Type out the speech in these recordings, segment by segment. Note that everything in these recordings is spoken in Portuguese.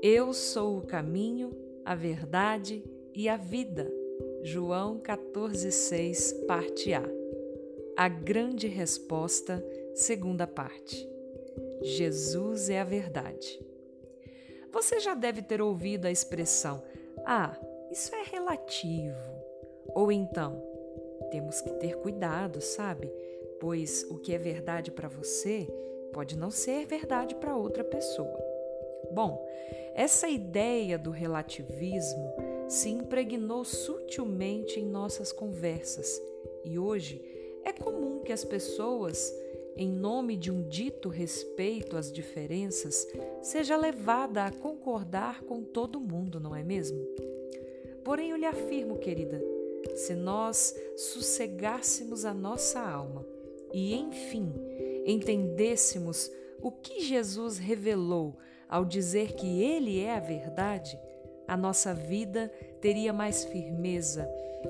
Eu sou o caminho, a verdade e a vida. João 14,6, parte A. A grande resposta, segunda parte. Jesus é a verdade. Você já deve ter ouvido a expressão: Ah, isso é relativo. Ou então, temos que ter cuidado, sabe? Pois o que é verdade para você pode não ser verdade para outra pessoa. Bom, essa ideia do relativismo se impregnou sutilmente em nossas conversas e hoje é comum que as pessoas, em nome de um dito respeito às diferenças, seja levada a concordar com todo mundo, não é mesmo? Porém, eu lhe afirmo, querida, se nós sossegássemos a nossa alma e, enfim, entendêssemos o que Jesus revelou ao dizer que Ele é a verdade, a nossa vida teria mais firmeza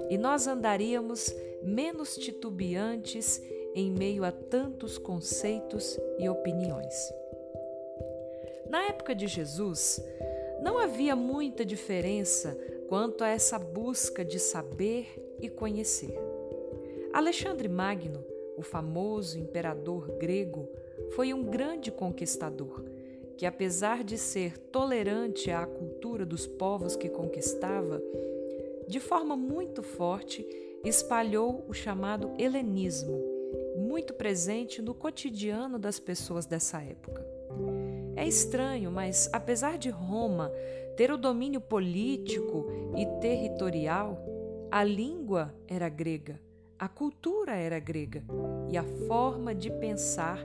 e nós andaríamos menos titubeantes em meio a tantos conceitos e opiniões. Na época de Jesus, não havia muita diferença quanto a essa busca de saber e conhecer. Alexandre Magno o famoso imperador grego, foi um grande conquistador, que, apesar de ser tolerante à cultura dos povos que conquistava, de forma muito forte espalhou o chamado helenismo, muito presente no cotidiano das pessoas dessa época. É estranho, mas apesar de Roma ter o domínio político e territorial, a língua era grega a cultura era grega e a forma de pensar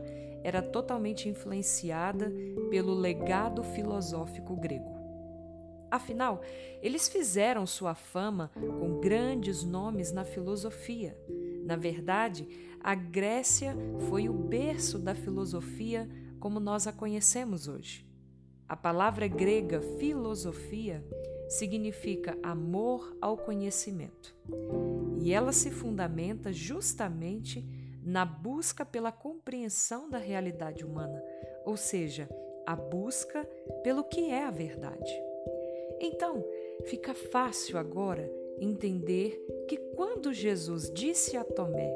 era totalmente influenciada pelo legado filosófico grego. Afinal, eles fizeram sua fama com grandes nomes na filosofia. Na verdade, a Grécia foi o berço da filosofia como nós a conhecemos hoje. A palavra grega filosofia significa amor ao conhecimento. E ela se fundamenta justamente na busca pela compreensão da realidade humana, ou seja, a busca pelo que é a verdade. Então, fica fácil agora entender que quando Jesus disse a Tomé,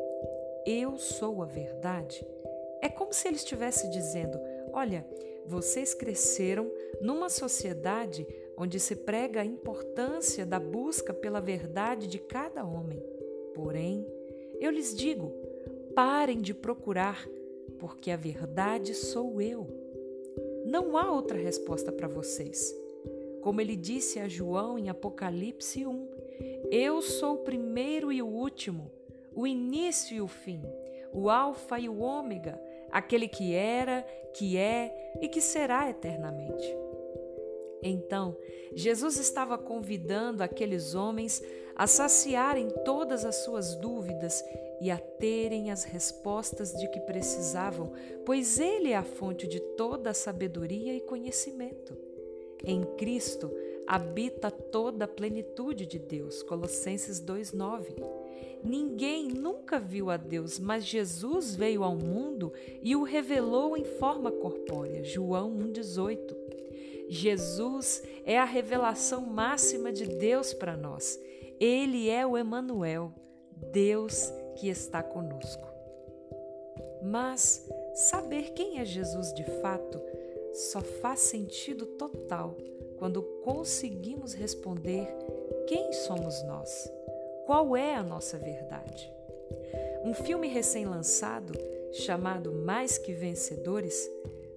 Eu sou a verdade, é como se ele estivesse dizendo: Olha, vocês cresceram numa sociedade onde se prega a importância da busca pela verdade de cada homem. Porém, eu lhes digo: parem de procurar, porque a verdade sou eu. Não há outra resposta para vocês. Como ele disse a João em Apocalipse 1, eu sou o primeiro e o último, o início e o fim, o Alfa e o Ômega, aquele que era, que é e que será eternamente. Então, Jesus estava convidando aqueles homens a saciarem todas as suas dúvidas e a terem as respostas de que precisavam, pois Ele é a fonte de toda a sabedoria e conhecimento. Em Cristo habita toda a plenitude de Deus. Colossenses 2:9. Ninguém nunca viu a Deus, mas Jesus veio ao mundo e o revelou em forma corpórea. João 1:18. Jesus é a revelação máxima de Deus para nós. Ele é o Emanuel, Deus que está conosco. Mas saber quem é Jesus de fato só faz sentido total quando conseguimos responder quem somos nós, qual é a nossa verdade. Um filme recém-lançado chamado Mais que Vencedores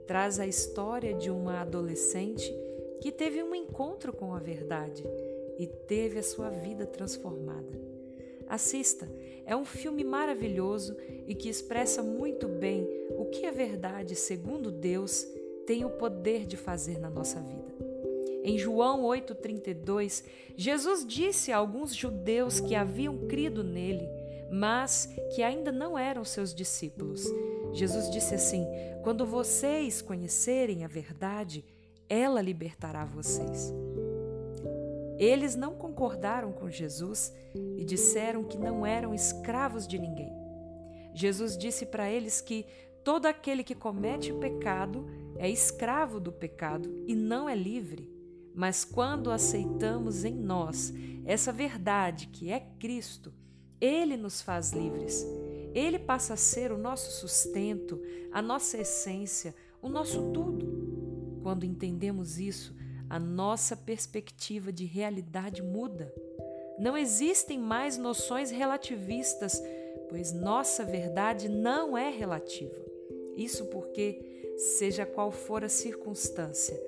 traz a história de uma adolescente que teve um encontro com a verdade e teve a sua vida transformada. Assista, é um filme maravilhoso e que expressa muito bem o que a verdade, segundo Deus, tem o poder de fazer na nossa vida. Em João 8,32, Jesus disse a alguns judeus que haviam crido nele, mas que ainda não eram seus discípulos. Jesus disse assim: Quando vocês conhecerem a verdade, ela libertará vocês. Eles não concordaram com Jesus e disseram que não eram escravos de ninguém. Jesus disse para eles que todo aquele que comete pecado é escravo do pecado e não é livre. Mas quando aceitamos em nós essa verdade que é Cristo, Ele nos faz livres. Ele passa a ser o nosso sustento, a nossa essência, o nosso tudo. Quando entendemos isso, a nossa perspectiva de realidade muda. Não existem mais noções relativistas, pois nossa verdade não é relativa. Isso porque, seja qual for a circunstância,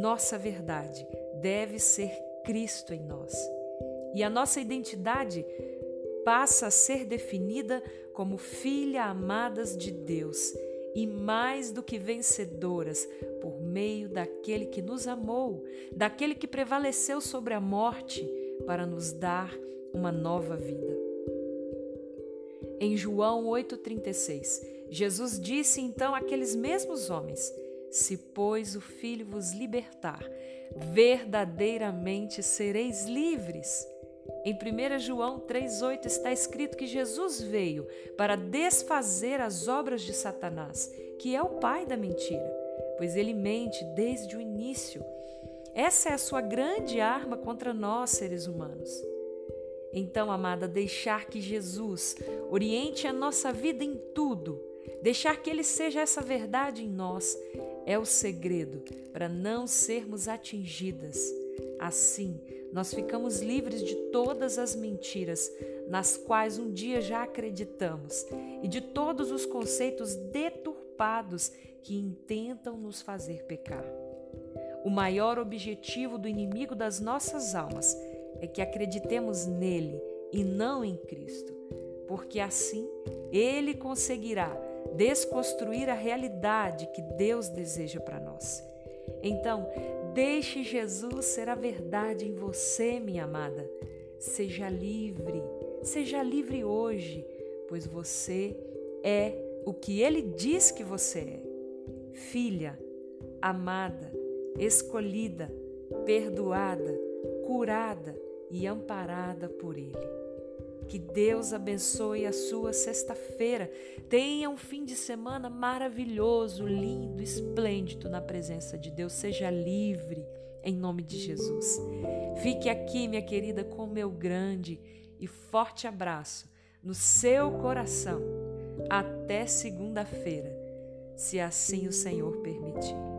nossa verdade deve ser Cristo em nós. E a nossa identidade passa a ser definida como filha amadas de Deus e mais do que vencedoras por meio daquele que nos amou, daquele que prevaleceu sobre a morte para nos dar uma nova vida. Em João 8,36, Jesus disse então àqueles mesmos homens: Se, pois, o Filho vos libertar, verdadeiramente sereis livres. Em 1 João 3,8 está escrito que Jesus veio para desfazer as obras de Satanás, que é o pai da mentira, pois ele mente desde o início. Essa é a sua grande arma contra nós, seres humanos. Então, amada, deixar que Jesus oriente a nossa vida em tudo, deixar que Ele seja essa verdade em nós, é o segredo para não sermos atingidas. Assim, nós ficamos livres de todas as mentiras nas quais um dia já acreditamos e de todos os conceitos deturpados que intentam nos fazer pecar. O maior objetivo do inimigo das nossas almas é que acreditemos nele e não em Cristo, porque assim ele conseguirá desconstruir a realidade que Deus deseja para nós. Então, Deixe Jesus ser a verdade em você, minha amada. Seja livre, seja livre hoje, pois você é o que Ele diz que você é: filha, amada, escolhida, perdoada, curada e amparada por Ele. Que Deus abençoe a sua sexta-feira. Tenha um fim de semana maravilhoso, lindo, esplêndido na presença de Deus. Seja livre em nome de Jesus. Fique aqui, minha querida, com meu grande e forte abraço no seu coração. Até segunda-feira, se assim o Senhor permitir.